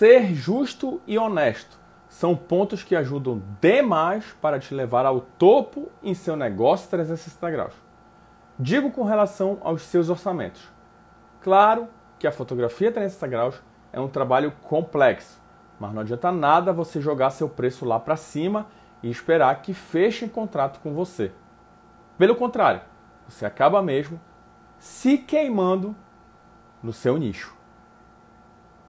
Ser justo e honesto são pontos que ajudam demais para te levar ao topo em seu negócio 360 graus. Digo com relação aos seus orçamentos. Claro que a fotografia 360 graus é um trabalho complexo, mas não adianta nada você jogar seu preço lá para cima e esperar que fechem contrato com você. Pelo contrário, você acaba mesmo se queimando no seu nicho.